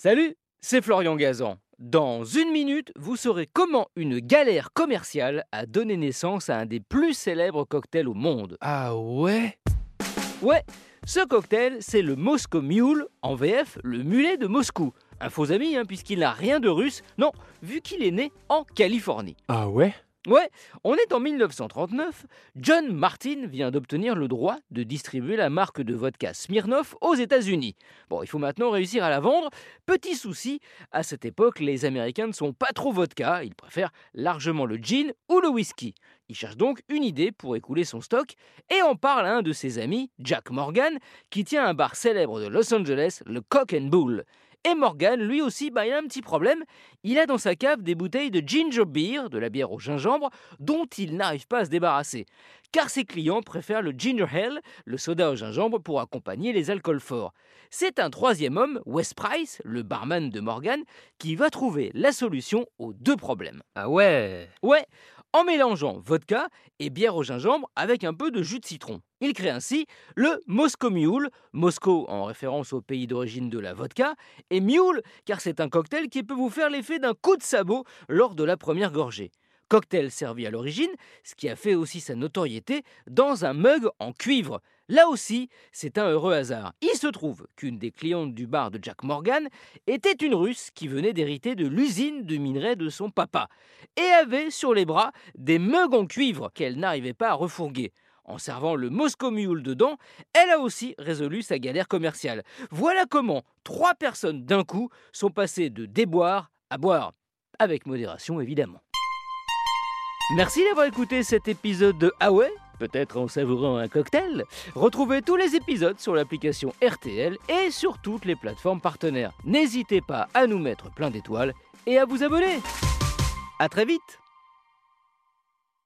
Salut, c'est Florian Gazan. Dans une minute, vous saurez comment une galère commerciale a donné naissance à un des plus célèbres cocktails au monde. Ah ouais? Ouais, ce cocktail, c'est le Moscow Mule, en VF, le mulet de Moscou. Un faux ami, hein, puisqu'il n'a rien de russe, non, vu qu'il est né en Californie. Ah ouais? Ouais, on est en 1939. John Martin vient d'obtenir le droit de distribuer la marque de vodka Smirnoff aux États-Unis. Bon, il faut maintenant réussir à la vendre. Petit souci, à cette époque, les Américains ne sont pas trop vodka, ils préfèrent largement le gin ou le whisky. Il cherche donc une idée pour écouler son stock et en parle à un de ses amis, Jack Morgan, qui tient un bar célèbre de Los Angeles, le Cock and Bull. Et Morgan, lui aussi, bah, il a un petit problème. Il a dans sa cave des bouteilles de ginger beer, de la bière au gingembre, dont il n'arrive pas à se débarrasser. Car ses clients préfèrent le ginger ale, le soda au gingembre, pour accompagner les alcools forts. C'est un troisième homme, Wes Price, le barman de Morgan, qui va trouver la solution aux deux problèmes. Ah ouais Ouais, en mélangeant vodka et bière au gingembre avec un peu de jus de citron. Il crée ainsi le Moscow Mule, Moscow en référence au pays d'origine de la vodka, et Mule car c'est un cocktail qui peut vous faire l'effet d'un coup de sabot lors de la première gorgée. Cocktail servi à l'origine, ce qui a fait aussi sa notoriété, dans un mug en cuivre. Là aussi, c'est un heureux hasard. Il se trouve qu'une des clientes du bar de Jack Morgan était une russe qui venait d'hériter de l'usine de minerai de son papa et avait sur les bras des mugs en cuivre qu'elle n'arrivait pas à refourguer. En servant le Moscow Mule dedans, elle a aussi résolu sa galère commerciale. Voilà comment trois personnes d'un coup sont passées de déboire à boire. Avec modération évidemment. Merci d'avoir écouté cet épisode de Ah ouais? Peut-être en savourant un cocktail Retrouvez tous les épisodes sur l'application RTL et sur toutes les plateformes partenaires. N'hésitez pas à nous mettre plein d'étoiles et à vous abonner. A très vite